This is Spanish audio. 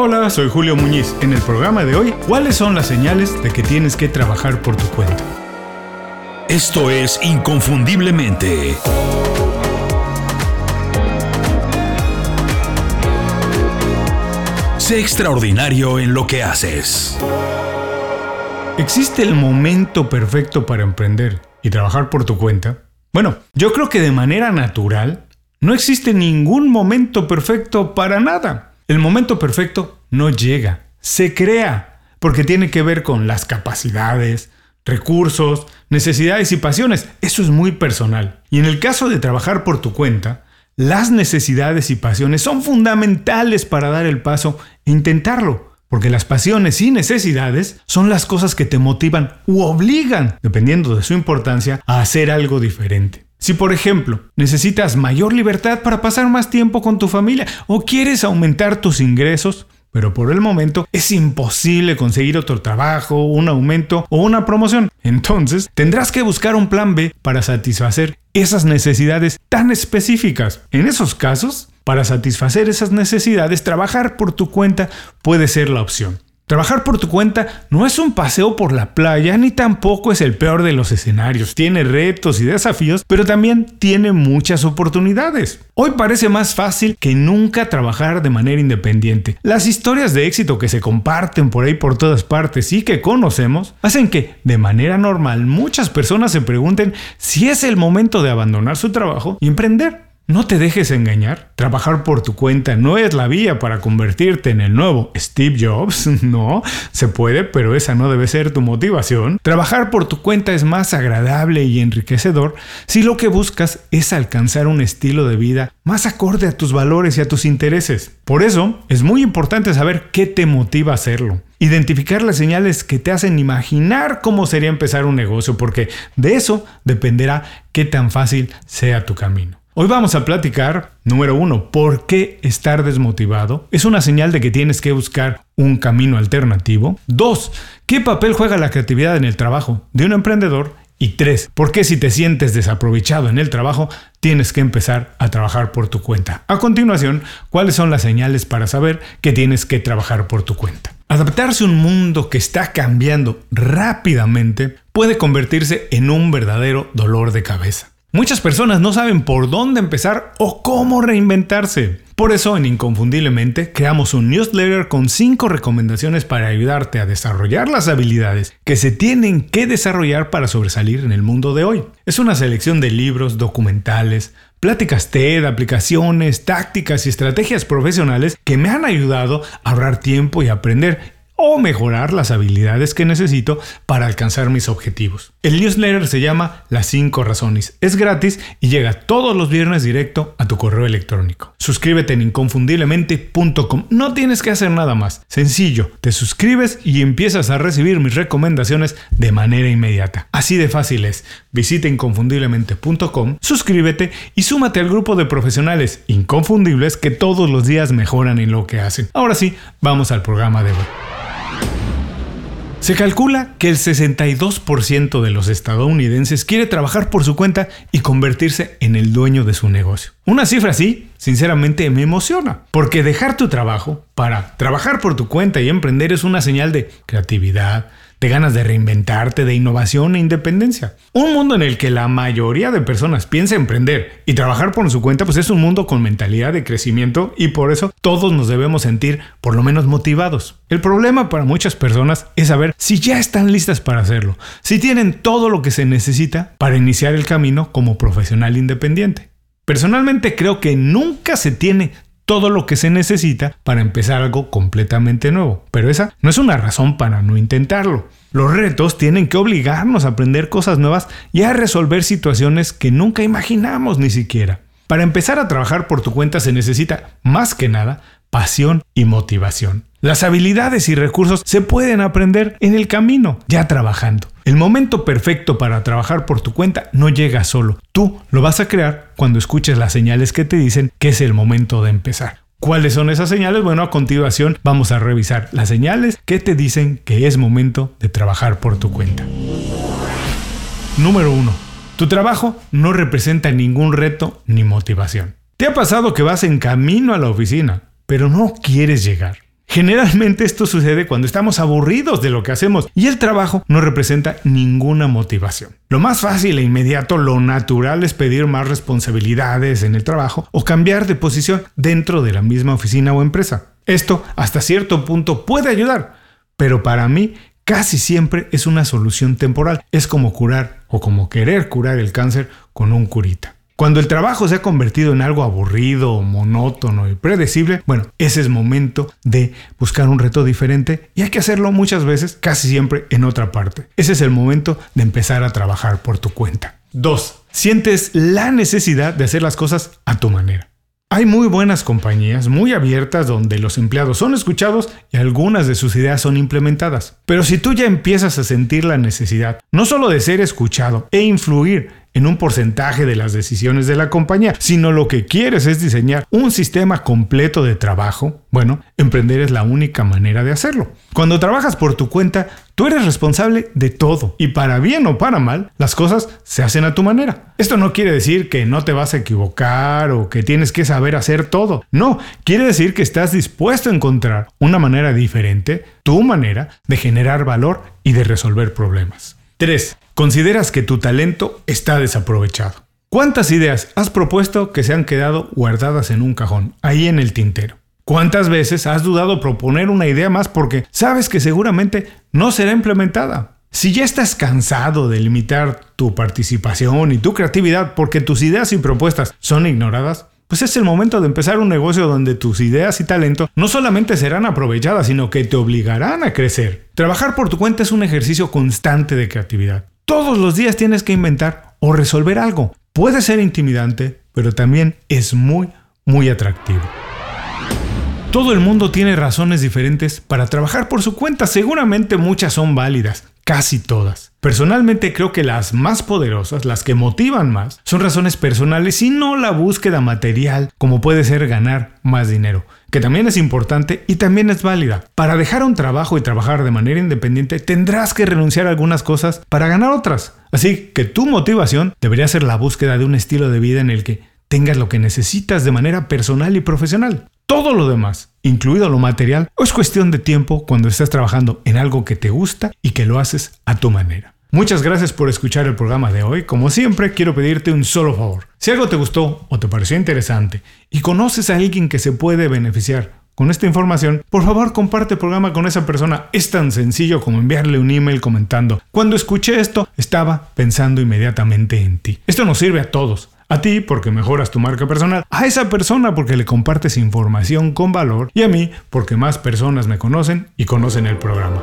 Hola, soy Julio Muñiz. En el programa de hoy, ¿cuáles son las señales de que tienes que trabajar por tu cuenta? Esto es Inconfundiblemente. Sé extraordinario en lo que haces. ¿Existe el momento perfecto para emprender y trabajar por tu cuenta? Bueno, yo creo que de manera natural no existe ningún momento perfecto para nada. El momento perfecto no llega, se crea, porque tiene que ver con las capacidades, recursos, necesidades y pasiones. Eso es muy personal. Y en el caso de trabajar por tu cuenta, las necesidades y pasiones son fundamentales para dar el paso e intentarlo. Porque las pasiones y necesidades son las cosas que te motivan u obligan, dependiendo de su importancia, a hacer algo diferente. Si por ejemplo necesitas mayor libertad para pasar más tiempo con tu familia o quieres aumentar tus ingresos, pero por el momento es imposible conseguir otro trabajo, un aumento o una promoción. Entonces tendrás que buscar un plan B para satisfacer esas necesidades tan específicas. En esos casos, para satisfacer esas necesidades, trabajar por tu cuenta puede ser la opción. Trabajar por tu cuenta no es un paseo por la playa ni tampoco es el peor de los escenarios. Tiene retos y desafíos, pero también tiene muchas oportunidades. Hoy parece más fácil que nunca trabajar de manera independiente. Las historias de éxito que se comparten por ahí por todas partes y que conocemos hacen que, de manera normal, muchas personas se pregunten si es el momento de abandonar su trabajo y emprender. No te dejes engañar. Trabajar por tu cuenta no es la vía para convertirte en el nuevo Steve Jobs. No, se puede, pero esa no debe ser tu motivación. Trabajar por tu cuenta es más agradable y enriquecedor si lo que buscas es alcanzar un estilo de vida más acorde a tus valores y a tus intereses. Por eso, es muy importante saber qué te motiva a hacerlo. Identificar las señales que te hacen imaginar cómo sería empezar un negocio, porque de eso dependerá qué tan fácil sea tu camino. Hoy vamos a platicar, número uno, ¿por qué estar desmotivado? Es una señal de que tienes que buscar un camino alternativo. Dos, ¿qué papel juega la creatividad en el trabajo de un emprendedor? Y tres, ¿por qué si te sientes desaprovechado en el trabajo, tienes que empezar a trabajar por tu cuenta? A continuación, ¿cuáles son las señales para saber que tienes que trabajar por tu cuenta? Adaptarse a un mundo que está cambiando rápidamente puede convertirse en un verdadero dolor de cabeza. Muchas personas no saben por dónde empezar o cómo reinventarse. Por eso en Inconfundiblemente creamos un newsletter con 5 recomendaciones para ayudarte a desarrollar las habilidades que se tienen que desarrollar para sobresalir en el mundo de hoy. Es una selección de libros, documentales, pláticas TED, aplicaciones, tácticas y estrategias profesionales que me han ayudado a ahorrar tiempo y aprender o mejorar las habilidades que necesito para alcanzar mis objetivos. El newsletter se llama Las 5 razones. Es gratis y llega todos los viernes directo a tu correo electrónico. Suscríbete en inconfundiblemente.com. No tienes que hacer nada más. Sencillo, te suscribes y empiezas a recibir mis recomendaciones de manera inmediata. Así de fácil es. Visita inconfundiblemente.com, suscríbete y súmate al grupo de profesionales inconfundibles que todos los días mejoran en lo que hacen. Ahora sí, vamos al programa de hoy. Se calcula que el 62% de los estadounidenses quiere trabajar por su cuenta y convertirse en el dueño de su negocio. Una cifra así, sinceramente, me emociona, porque dejar tu trabajo para trabajar por tu cuenta y emprender es una señal de creatividad, de ganas de reinventarte, de innovación e independencia. Un mundo en el que la mayoría de personas piensa emprender y trabajar por su cuenta, pues es un mundo con mentalidad de crecimiento y por eso todos nos debemos sentir por lo menos motivados. El problema para muchas personas es saber si ya están listas para hacerlo, si tienen todo lo que se necesita para iniciar el camino como profesional independiente. Personalmente creo que nunca se tiene todo lo que se necesita para empezar algo completamente nuevo. Pero esa no es una razón para no intentarlo. Los retos tienen que obligarnos a aprender cosas nuevas y a resolver situaciones que nunca imaginamos ni siquiera. Para empezar a trabajar por tu cuenta se necesita, más que nada, pasión y motivación. Las habilidades y recursos se pueden aprender en el camino, ya trabajando. El momento perfecto para trabajar por tu cuenta no llega solo. Tú lo vas a crear cuando escuches las señales que te dicen que es el momento de empezar. ¿Cuáles son esas señales? Bueno, a continuación vamos a revisar las señales que te dicen que es momento de trabajar por tu cuenta. Número 1. Tu trabajo no representa ningún reto ni motivación. ¿Te ha pasado que vas en camino a la oficina, pero no quieres llegar? Generalmente esto sucede cuando estamos aburridos de lo que hacemos y el trabajo no representa ninguna motivación. Lo más fácil e inmediato, lo natural es pedir más responsabilidades en el trabajo o cambiar de posición dentro de la misma oficina o empresa. Esto hasta cierto punto puede ayudar, pero para mí casi siempre es una solución temporal. Es como curar o como querer curar el cáncer con un curita. Cuando el trabajo se ha convertido en algo aburrido, monótono y predecible, bueno, ese es momento de buscar un reto diferente y hay que hacerlo muchas veces, casi siempre en otra parte. Ese es el momento de empezar a trabajar por tu cuenta. 2. Sientes la necesidad de hacer las cosas a tu manera. Hay muy buenas compañías, muy abiertas, donde los empleados son escuchados y algunas de sus ideas son implementadas. Pero si tú ya empiezas a sentir la necesidad, no solo de ser escuchado e influir en un porcentaje de las decisiones de la compañía, sino lo que quieres es diseñar un sistema completo de trabajo, bueno, emprender es la única manera de hacerlo. Cuando trabajas por tu cuenta, tú eres responsable de todo y para bien o para mal, las cosas se hacen a tu manera. Esto no quiere decir que no te vas a equivocar o que tienes que saber hacer todo. No, quiere decir que estás dispuesto a encontrar una manera diferente, tu manera de generar valor y de resolver problemas. 3. Consideras que tu talento está desaprovechado. ¿Cuántas ideas has propuesto que se han quedado guardadas en un cajón, ahí en el tintero? ¿Cuántas veces has dudado proponer una idea más porque sabes que seguramente no será implementada? Si ya estás cansado de limitar tu participación y tu creatividad porque tus ideas y propuestas son ignoradas, pues es el momento de empezar un negocio donde tus ideas y talento no solamente serán aprovechadas, sino que te obligarán a crecer. Trabajar por tu cuenta es un ejercicio constante de creatividad. Todos los días tienes que inventar o resolver algo. Puede ser intimidante, pero también es muy, muy atractivo. Todo el mundo tiene razones diferentes para trabajar por su cuenta, seguramente muchas son válidas, casi todas. Personalmente creo que las más poderosas, las que motivan más, son razones personales y no la búsqueda material, como puede ser ganar más dinero, que también es importante y también es válida. Para dejar un trabajo y trabajar de manera independiente, tendrás que renunciar a algunas cosas para ganar otras. Así que tu motivación debería ser la búsqueda de un estilo de vida en el que tengas lo que necesitas de manera personal y profesional. Todo lo demás, incluido lo material, es cuestión de tiempo cuando estás trabajando en algo que te gusta y que lo haces a tu manera. Muchas gracias por escuchar el programa de hoy. Como siempre, quiero pedirte un solo favor. Si algo te gustó o te pareció interesante y conoces a alguien que se puede beneficiar con esta información, por favor comparte el programa con esa persona. Es tan sencillo como enviarle un email comentando, cuando escuché esto, estaba pensando inmediatamente en ti. Esto nos sirve a todos a ti porque mejoras tu marca personal, a esa persona porque le compartes información con valor y a mí porque más personas me conocen y conocen el programa.